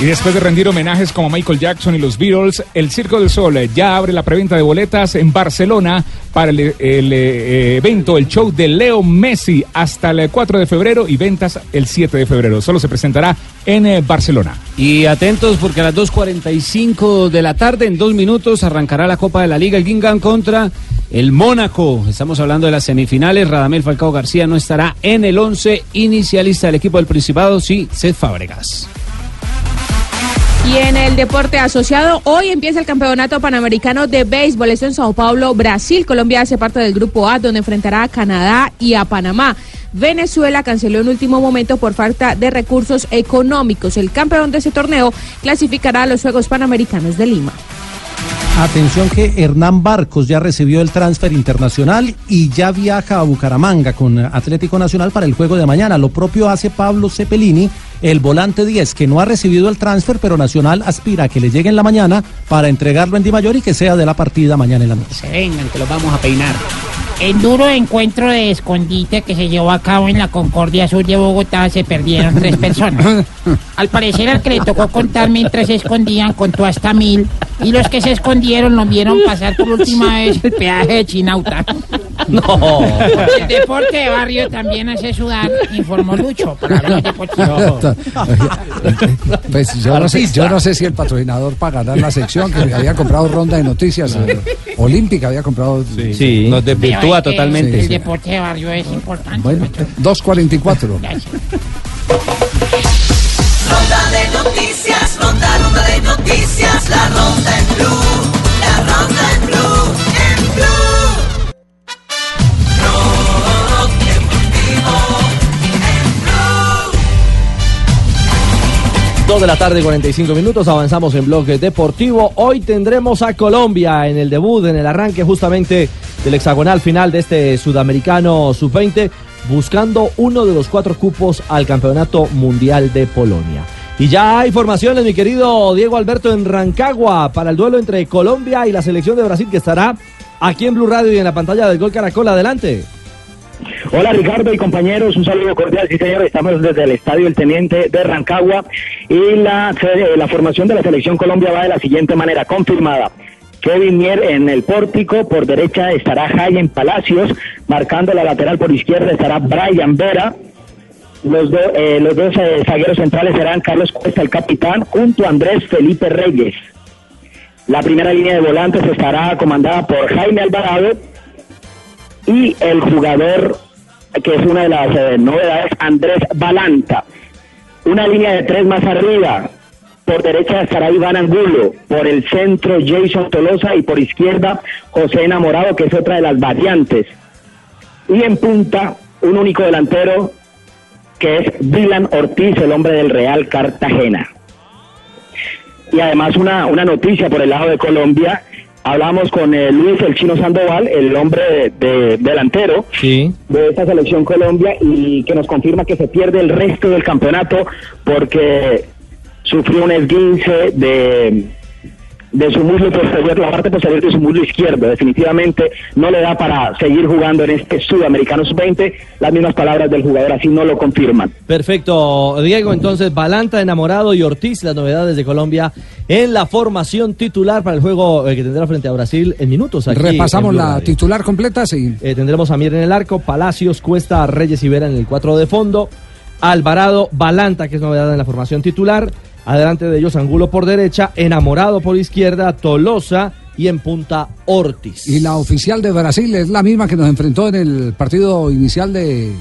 Y después de rendir homenajes como Michael Jackson y los Beatles, el Circo del Sol ya abre la preventa de boletas en Barcelona para el, eh, evento, el show de Leo Messi hasta el 4 de febrero y ventas el 7 de febrero. Solo se presentará en eh, Barcelona. Y atentos porque a las 2.45 de la tarde, en dos minutos, arrancará la Copa de la Liga, el Guingamp contra el Mónaco. Estamos hablando de las semifinales. Radamel Falcao García no estará en el 11 inicialista del equipo del Principado, sí, Seth Fábregas. Y en el deporte asociado, hoy empieza el campeonato panamericano de béisbol. Esto en Sao Paulo, Brasil. Colombia hace parte del grupo A, donde enfrentará a Canadá y a Panamá. Venezuela canceló en último momento por falta de recursos económicos. El campeón de ese torneo clasificará a los Juegos Panamericanos de Lima. Atención que Hernán Barcos ya recibió el transfer internacional y ya viaja a Bucaramanga con Atlético Nacional para el juego de mañana. Lo propio hace Pablo Cepelini, el volante 10, que no ha recibido el transfer, pero Nacional aspira a que le llegue en la mañana para entregarlo en Di Mayor y que sea de la partida mañana en la noche. Se vengan, que los vamos a peinar. En duro encuentro de escondite que se llevó a cabo en la Concordia Sur de Bogotá se perdieron tres personas. Al parecer al que le tocó contar mientras se escondían contó hasta mil y los que se escondieron lo vieron pasar por última vez el peaje de Chinauta. No. El deporte de barrio también hace sudar, informó Lucho para Blog Deportivo. Pues yo no, sé, yo no sé si el patrocinador pagará la sección que había comprado ronda de noticias. eh, Olímpica había comprado. Sí, nos desvirtúa totalmente. El deporte de barrio es importante. Bueno, 2.44. Ronda de noticias, ronda, ronda de noticias, la ronda en blue, 2 de la tarde, 45 minutos. Avanzamos en bloque deportivo. Hoy tendremos a Colombia en el debut, en el arranque justamente del hexagonal final de este sudamericano sub-20, buscando uno de los cuatro cupos al campeonato mundial de Polonia. Y ya hay formaciones, mi querido Diego Alberto, en Rancagua para el duelo entre Colombia y la selección de Brasil que estará aquí en Blue Radio y en la pantalla del Gol Caracol. Adelante. Hola Ricardo y compañeros, un saludo cordial, sí señor, estamos desde el Estadio El Teniente de Rancagua y la, sede- la formación de la selección Colombia va de la siguiente manera, confirmada. Kevin Mier en el pórtico, por derecha estará Jaime Palacios, marcando la lateral por izquierda estará Brian Vera, los, eh, los dos eh, zagueros centrales serán Carlos Cuesta, el capitán, junto a Andrés Felipe Reyes. La primera línea de volantes estará comandada por Jaime Alvarado y el jugador que es una de las eh, novedades, Andrés Balanta. Una línea de tres más arriba. Por derecha estará Iván Angulo, por el centro Jason Tolosa y por izquierda José Enamorado, que es otra de las variantes. Y en punta, un único delantero que es Dylan Ortiz, el hombre del Real Cartagena. Y además una, una noticia por el lado de Colombia, hablamos con eh, Luis el Chino Sandoval, el hombre de, de- delantero Sí. de esta selección Colombia y que nos confirma que se pierde el resto del campeonato porque sufrió un esguince de, de su muslo posterior, la parte posterior de su muslo izquierdo. Definitivamente no le da para seguir jugando en este Sudamericano Sub-20. Las mismas palabras del jugador así no lo confirman. Perfecto, Diego. Entonces, Balanta, Enamorado y Ortiz, las novedades de Colombia en la formación titular para el juego eh, que tendrá frente a Brasil en minutos. aquí Repasamos en la Radio. titular completa, sí. Eh, tendremos a Mier en el arco, Palacios, Cuesta, Reyes y Vera en el 4 de fondo, Alvarado, Balanta, que es novedad en la formación titular, adelante de ellos Angulo por derecha, Enamorado por izquierda, Tolosa y en punta Ortiz. Y la oficial de Brasil es la misma que nos enfrentó en el partido inicial de,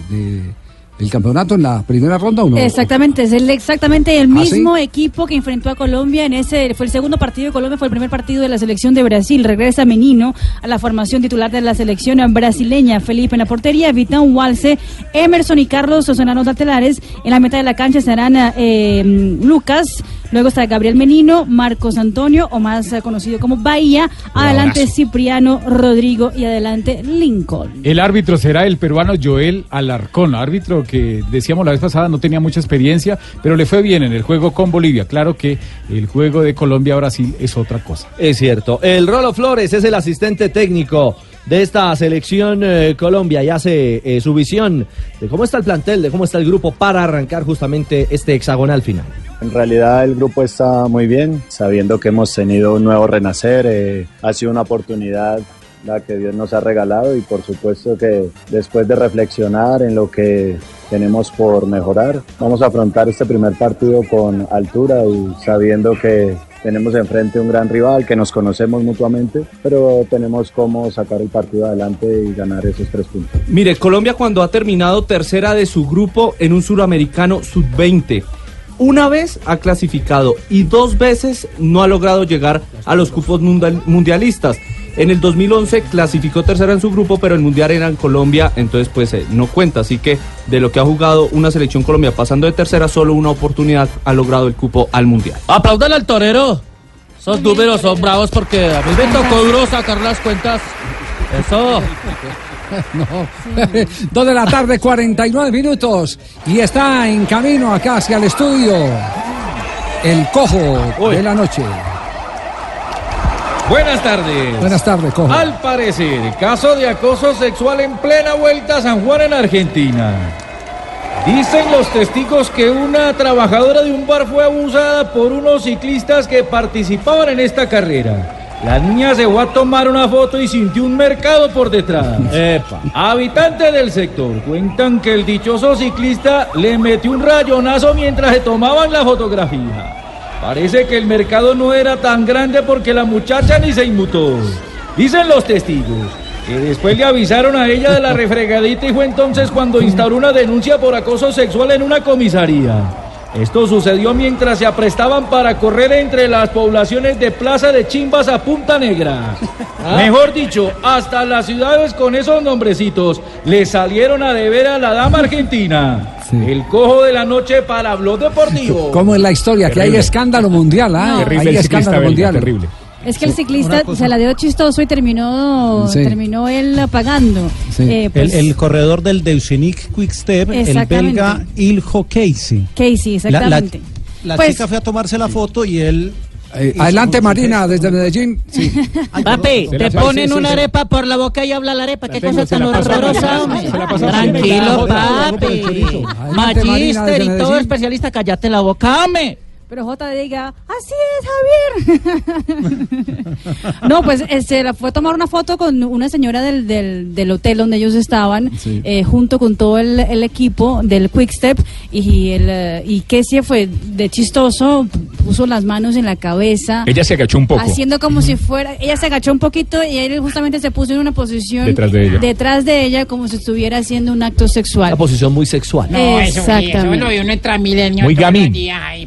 el campeonato en la primera ronda o no? Exactamente, es el, exactamente el ¿Ah, mismo equipo que enfrentó a Colombia en ese, fue el segundo partido de Colombia, fue el primer partido de la selección de Brasil. Regresa Menino a la formación titular de la selección brasileña. Felipe en la portería, Vitán Walse, Emerson y Carlos Sosonanos Altelares. En la meta de la cancha estarán eh, Lucas, luego está Gabriel Menino, Marcos Antonio, o más conocido como Bahía. Adelante. Cipriano, Rodrigo y adelante Lincoln. El árbitro será el peruano Joel Alarcón, árbitro que decíamos la vez pasada no tenía mucha experiencia, pero le fue bien en el juego con Bolivia. Claro que el juego de Colombia-Brasil es otra cosa. Es cierto. El Rolo Flores es el asistente técnico de esta selección eh, Colombia y hace eh, su visión de cómo está el plantel, de cómo está el grupo para arrancar justamente este hexagonal final. En realidad el grupo está muy bien, sabiendo que hemos tenido un nuevo renacer, eh, ha sido una oportunidad la que Dios nos ha regalado y por supuesto que después de reflexionar en lo que tenemos por mejorar, vamos a afrontar este primer partido con altura y sabiendo que tenemos enfrente un gran rival, que nos conocemos mutuamente, pero tenemos cómo sacar el partido adelante y ganar esos tres puntos. Mire, Colombia cuando ha terminado tercera de su grupo en un suramericano sub-20, una vez ha clasificado y dos veces no ha logrado llegar a los cupos mundial- mundialistas. En el 2011 clasificó tercera en su grupo, pero el mundial era en Colombia, entonces pues eh, no cuenta. Así que de lo que ha jugado una selección Colombia pasando de tercera, solo una oportunidad ha logrado el cupo al mundial. Aplaudan al torero. Esos números son bravos porque a mí me tocó duro sacar las cuentas. Eso. No. Dos de la tarde, 49 minutos. Y está en camino acá hacia el estudio. El cojo de la noche. Buenas tardes. Buenas tardes, cojo. Al parecer, caso de acoso sexual en plena vuelta a San Juan en Argentina. Dicen los testigos que una trabajadora de un bar fue abusada por unos ciclistas que participaban en esta carrera. La niña se fue a tomar una foto y sintió un mercado por detrás. Habitantes del sector cuentan que el dichoso ciclista le metió un rayonazo mientras se tomaban la fotografía. Parece que el mercado no era tan grande porque la muchacha ni se inmutó. Dicen los testigos que después le avisaron a ella de la refregadita y fue entonces cuando instauró una denuncia por acoso sexual en una comisaría. Esto sucedió mientras se aprestaban para correr entre las poblaciones de Plaza de Chimbas a Punta Negra. Mejor dicho, hasta las ciudades con esos nombrecitos le salieron a deber a la dama argentina. El cojo de la noche para Blog Deportivo. ¿Cómo es la historia? Que hay Terrible. escándalo mundial, ¿ah? Terrible hay el ciclista escándalo belga, mundial. terrible. Es que el ciclista se la dio chistoso y terminó, Sí. terminó él pagando. Eh, pues, el, el corredor del Deuxenic Quickstep, el belga Iljo Casey. Casey, La- la- exactamente. La, Pues- chica fue a tomarse la foto y él... Eh, adelante, Marina, desde Medellín. Sí. Papi, te ponen una arepa por la boca y habla la arepa. ¿Qué cosa tan horrorosa, hombre? Tranquilo, Marina, papi. Desde y todo especialista, cállate la boca, hombre. Pero J diga, así es, Javier. no, pues se la fue a tomar una foto con una señora del, del, del hotel donde ellos estaban, Sí. eh, junto con todo el, el equipo del Quick Step. Y, el, y Kessie fue de chistoso, puso las manos en la cabeza. Ella se agachó un poco. Haciendo como si fuera, ella se agachó un poquito y él justamente se puso en una posición Detrás de ella. detrás de ella como si estuviera haciendo un acto sexual. Una posición muy sexual. No, eso sí, eso Exactamente. lo vi uno en Transmilenio. Muy gamín.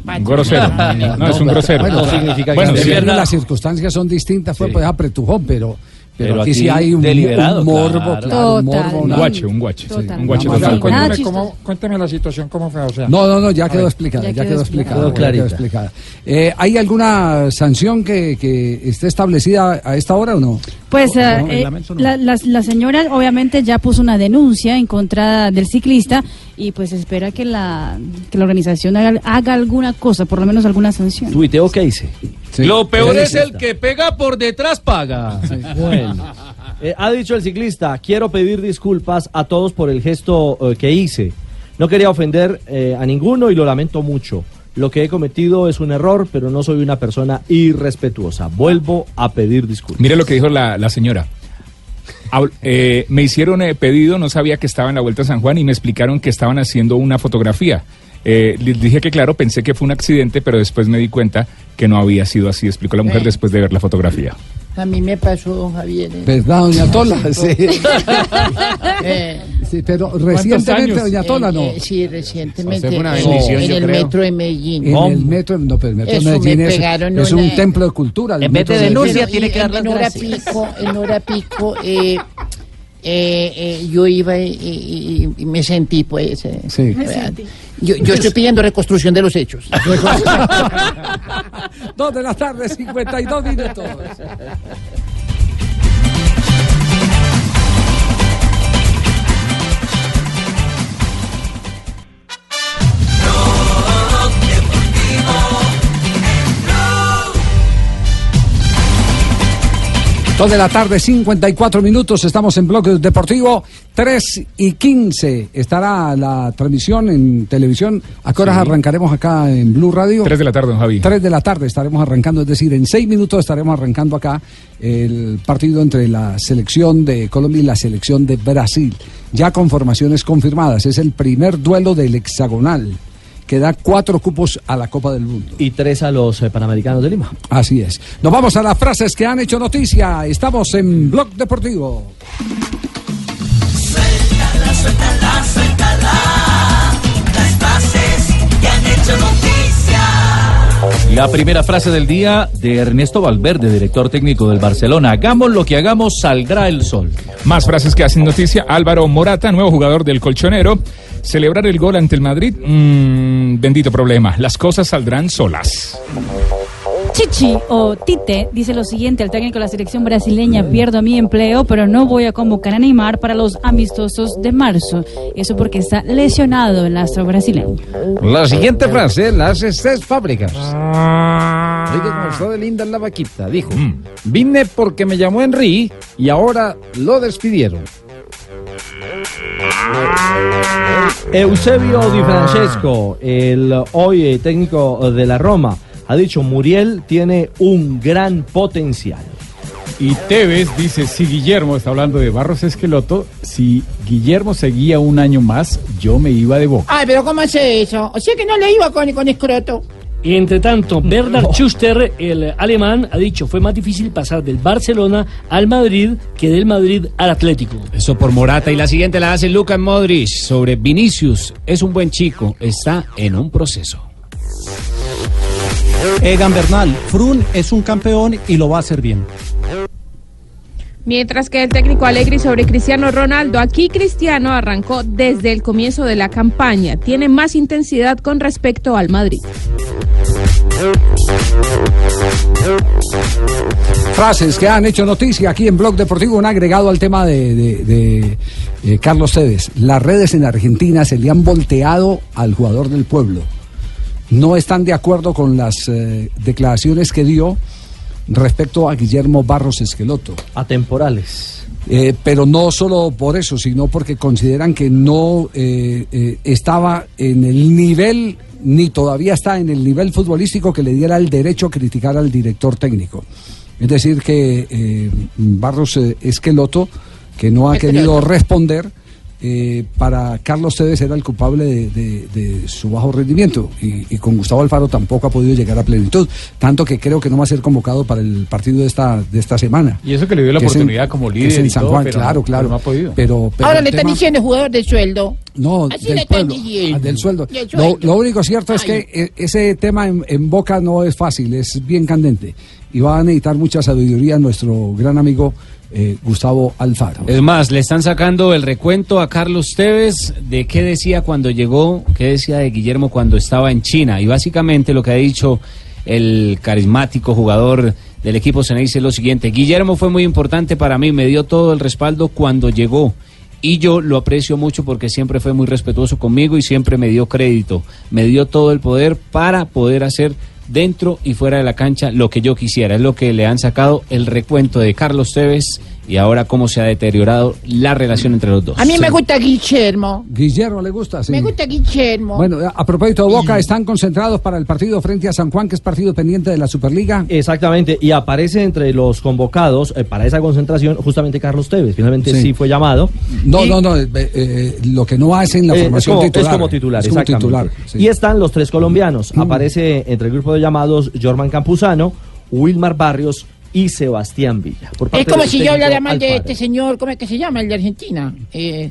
Un grosero. No, es un grosero. Bueno, No significa bueno, que verdad. las circunstancias son distintas, fue pues apretujón, pero, pero, Pero aquí, aquí sí hay un, deliberado, un morbo, claro. claro, un morbo. Un guache, un guache. sí. Un guache total. Cuéntame Cuéntame cómo- Cuéntame la situación, cómo fue, o sea. No, no, no, ya quedó explicada, Ya quedó explicada. Quedó ya clarita. explicada. Eh, ¿Hay alguna sanción que, que esté establecida a esta hora o no? Pues No, eh, no, eh, no. la, la- la señora obviamente ya puso una denuncia en contra del ciclista y pues espera que la, que la organización haga, haga alguna cosa, por lo menos alguna sanción. Tuiteo Lo peor es el que pega por detrás paga. Bueno. Eh, ha dicho el ciclista, quiero pedir disculpas a todos por el gesto eh, que hice. No quería ofender eh, a ninguno y lo lamento mucho. Lo que he cometido es un error, pero no soy una persona irrespetuosa. Vuelvo a pedir disculpas. Mire lo que dijo la, la señora. Habl- eh, me hicieron eh, pedido, no sabía que estaba en la Vuelta a San Juan y me explicaron que estaban haciendo una fotografía. Eh, les dije que claro, pensé que fue un accidente, pero después me di cuenta que no había sido así, explicó la mujer Eh. después de ver la fotografía. A mí me pasó, don Javier. eh. ¿Verdad, doña Tola? Sí. Eh, Sí, pero recientemente, doña Tola, no. Eh, eh, sí, recientemente. Una en- bendición, en yo el creo. metro de Medellín. En el metro, no, pero el metro Eso de Medellín me es, pegaron es una- un templo de cultura. el En vez metro de denuncia, tiene que dar las gracias. Pico, en hora pico, eh, eh, eh, yo iba y, y- y me sentí, pues. eh, Sí. eh, Yo, yo estoy pidiendo reconstrucción de los hechos. Dos de la tarde, 52 minutos. Dos de la tarde, 54 minutos. Estamos en Bloque Deportivo. 3 y 15 estará la transmisión en televisión. ¿A qué horas Sí. arrancaremos acá en Blue Radio? 3 de la tarde, don Javi. 3 de la tarde estaremos arrancando, es decir, en 6 minutos estaremos arrancando acá el partido entre la selección de Colombia y la selección de Brasil. Ya con formaciones confirmadas. Es el primer duelo del hexagonal que da cuatro cupos a la Copa del Mundo. Y tres a los eh, Panamericanos de Lima. Así es. Nos vamos a las frases que han hecho noticia. Estamos en Blog Deportivo. Suéltala, suéltala, suéltala. Las frases que han hecho noticia. La primera frase del día de Ernesto Valverde, director técnico del Barcelona. Hagamos lo que hagamos, saldrá el sol. Más frases que hacen noticia. Álvaro Morata, nuevo jugador del colchonero. Celebrar el gol ante el Madrid. mm, bendito problema. Las cosas saldrán solas. Chichi o Tite dice lo siguiente al técnico de la selección brasileña, pierdo mi empleo, pero no voy a convocar a Neymar para los amistosos de marzo. Eso porque está lesionado el astro brasileño. La siguiente frase la hace Cés Fábricas. Oiga, como está de linda la vaquita. Dijo, vine porque me llamó Henry y ahora lo despidieron. Eusebio Di Francesco, el hoy eh, técnico de la Roma, ha dicho Muriel tiene un gran potencial. Y Tevez dice, si Guillermo, está hablando de Barros Esqueloto, si Guillermo seguía un año más, yo me iba de boca. Ay, pero ¿cómo hace eso? O sea que no le iba con, con escroto. Y entre tanto, Bernard Schuster, el alemán, ha dicho fue más difícil pasar del Barcelona al Madrid que del Madrid al Atlético. Eso por Morata. Y la siguiente la hace Luka Modric sobre Vinicius. Es un buen chico, está en un proceso. Egan Bernal, Frun es un campeón y lo va a hacer bien. Mientras que el técnico Allegri sobre Cristiano Ronaldo, aquí Cristiano arrancó desde el comienzo de la campaña. Tiene más intensidad con respecto al Madrid. Frases que han hecho noticia aquí en Blog Deportivo, un agregado al tema de, eh, Carlos Tevez. Las redes en Argentina se le han volteado al jugador del pueblo. No están de acuerdo con las eh, declaraciones que dio respecto a Guillermo Barros Esqueloto. Atemporales. Eh, pero no solo por eso, sino porque consideran que no eh, eh, estaba en el nivel, ni todavía está en el nivel futbolístico que le diera el derecho a criticar al director técnico. Es decir, que eh, Barros Esqueloto, que no ha querido responder, eh, para Carlos Tevez era el culpable de, de- de su bajo rendimiento y, y con Gustavo Alfaro tampoco ha podido llegar a plenitud, tanto que creo que no va a ser convocado para el partido de esta, de esta semana. Y eso que le dio la en- oportunidad como líder en y San todo, Juan, pero claro, no- claro. pero no ha podido. Pero, pero Ahora le están diciendo jugador de sueldo. no, Así del le están pueblo, diciendo. ah, del sueldo. Del sueldo. lo único cierto es que eh, ese tema en, en Boca no es fácil, es bien candente y va a necesitar mucha sabiduría nuestro gran amigo eh, Gustavo Alfaro. Es más, le están sacando el recuento a Carlos Tevez de qué decía cuando llegó, qué decía de Guillermo cuando estaba en China. Y básicamente lo que ha dicho el carismático jugador del equipo Ceneice es lo siguiente. Guillermo fue muy importante para mí, me dio todo el respaldo cuando llegó. Y yo lo aprecio mucho porque siempre fue muy respetuoso conmigo y siempre me dio crédito. Me dio todo el poder para poder hacer dentro y fuera de la cancha lo que yo quisiera. Es lo que le han sacado el recuento de Carlos Tevez y ahora cómo se ha deteriorado la relación entre los dos. A mí me gusta Guillermo. Guillermo le gusta, sí. Me gusta Guillermo. Bueno, a propósito de Boca, están concentrados para el partido frente a San Juan, que es partido pendiente de la Superliga. Exactamente, y aparece entre los convocados eh, para esa concentración justamente Carlos Tevez. Finalmente sí, Sí. fue llamado. No, Y- no, no, eh, eh, lo que no hace en la Eh, formación es como, titular. Es como titular, Es como exactamente. titular, sí. Mm. Y están los tres colombianos. Aparece entre el grupo de llamados Jorman Campuzano, Wilmar Barrios y Sebastián Villa. por Es como si yo hablara mal de este señor, ¿cómo es que se llama? El de Argentina. Eh,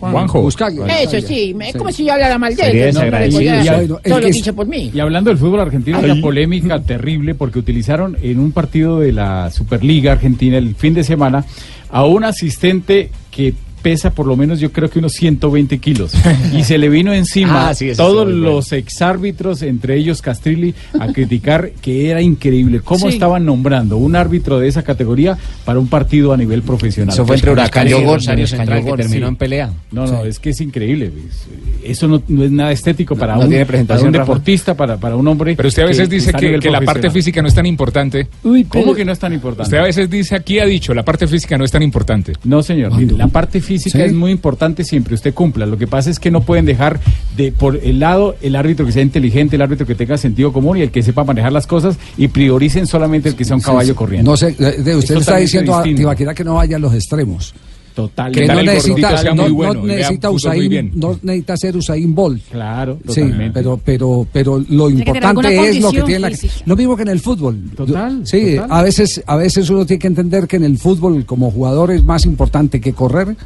Juanjo. Buscaglia. Eso sí, me- como si yo hablara mal de él. No, no todo lo que hizo por mí. Y hablando del fútbol argentino, hay una polémica terrible porque utilizaron en un partido de la Superliga Argentina el fin de semana a un asistente que pesa por lo menos yo creo que unos 120 kilos y se le vino encima Ah, sí, todos bueno. los exárbitros, entre ellos Castrilli, a criticar que era increíble cómo Sí. estaban nombrando un árbitro de esa categoría para un partido a nivel profesional. Eso fue entre Huracán y Rosario Central, que terminó sí. en pelea. No, no, es que es increíble. es- Eso no, no es nada estético para, no un, tiene para un deportista, para, para un hombre. Pero usted a veces que dice que, que la parte física no es tan importante. Uy, ¿Cómo que no es tan importante? Usted a veces dice, aquí ha dicho, la parte física no es tan importante. No, señor. la parte física ¿Sí? es muy importante siempre usted cumpla. Lo que pasa es que no pueden dejar de por el lado el árbitro que sea inteligente, el árbitro que tenga sentido común y el que sepa manejar las cosas y prioricen solamente el que sea un Sí, caballo sí. corriendo. No sé, eh, usted le está diciendo a. Tibaquira que no vaya a los extremos. Total. Que no necesita, no, no necesita Usain, bien. no necesita ser Usain Bolt. Claro, Sí, pero, pero, pero lo importante es lo que tiene la, lo mismo que en el fútbol. Total, Sí, total. a veces, a veces uno tiene que entender que en el fútbol como jugador es más importante que correr,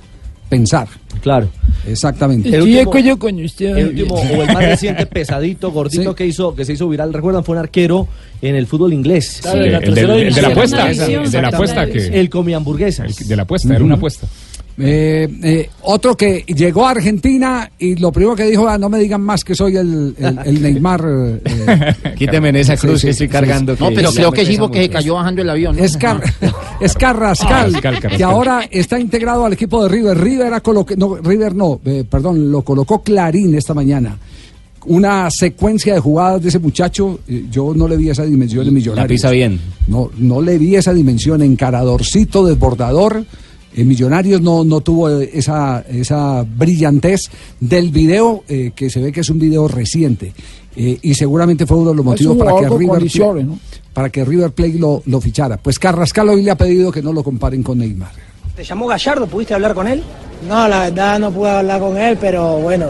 pensar. Claro. Exactamente. El último, con usted. el último o el más reciente pesadito, gordito que hizo que se hizo viral, recuerdan, fue un arquero en el fútbol inglés. El, el de la apuesta, el de la apuesta que El come hamburguesas. de la apuesta, era una apuesta. Eh, eh, otro que llegó a Argentina y lo primero que dijo, ah, no me digan más que soy el, el- el Neymar. eh, Quíteme esa Sí, cruz sí, que estoy sí, cargando. sí. No, pero creo que sí porque se cayó bajando el avión. Es, Car- es Carrascal, Ah, Carrascal. que ahora está integrado al equipo de River. River, ha no, River no, eh, perdón, lo colocó Clarín esta mañana. Una secuencia de jugadas de ese muchacho, eh, yo no le vi esa dimensión de millonario. La pisa bien. No, no le vi esa dimensión, encaradorcito, desbordador. En Millonarios no, no tuvo eh, esa, esa brillantez del video, eh, que se ve que es un video reciente. Eh, y seguramente fue uno de los motivos para que, River Plate, para que River Plate lo, lo fichara. Pues Carrascal hoy le ha pedido que no lo comparen con Neymar. ¿Te llamó Gallardo? ¿Pudiste hablar con él? No, la verdad no pude hablar con él, pero bueno,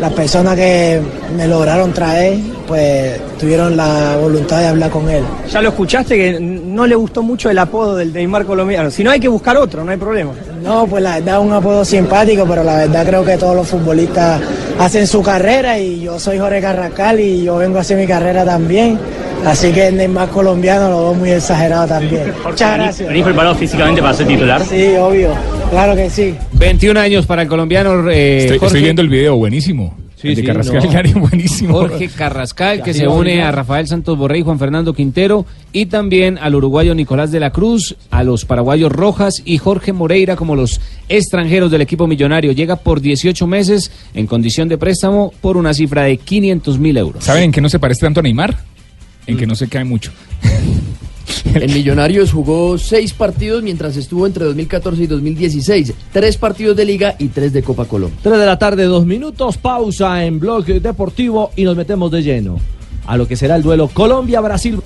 las personas que me lograron traer, pues tuvieron la voluntad de hablar con él. Ya lo escuchaste que no le gustó mucho el apodo del Neymar colombiano. Si no hay que buscar otro, no hay problema. No, pues la verdad es un apodo simpático, pero la verdad creo que todos los futbolistas hacen su carrera y yo soy Jorge Carrascal y yo vengo a hacer mi carrera también. Así que el Neymar colombiano lo veo muy exagerado también. Muchas gracias. ¿Venís preparado físicamente para ser titular? Sí, obvio, claro que sí. 21 años para el colombiano. eh, Estoy, Jorge- estoy viendo el video, buenísimo. De sí, Carrascal no. Gary, buenísimo. Jorge Carrascal, que se une a Rafael Santos Borré y Juan Fernando Quintero, y también al uruguayo Nicolás de la Cruz, a los paraguayos Rojas y Jorge Moreira como los extranjeros del equipo millonario. Llega por 18 meses en condición de préstamo por una cifra de 500 mil euros. ¿Saben en qué no se parece tanto a Neymar? En que no se cae mucho. En Millonarios jugó seis partidos mientras estuvo entre 2014 y 2016. Tres partidos de Liga y tres de Copa Colombia. 3 de la tarde, dos minutos, pausa en Blog Deportivo y nos metemos de lleno a lo que será el duelo Colombia-Brasil.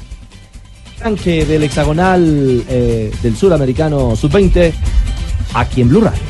Arranque del hexagonal eh, del suramericano sub-20 aquí en Blue Radio.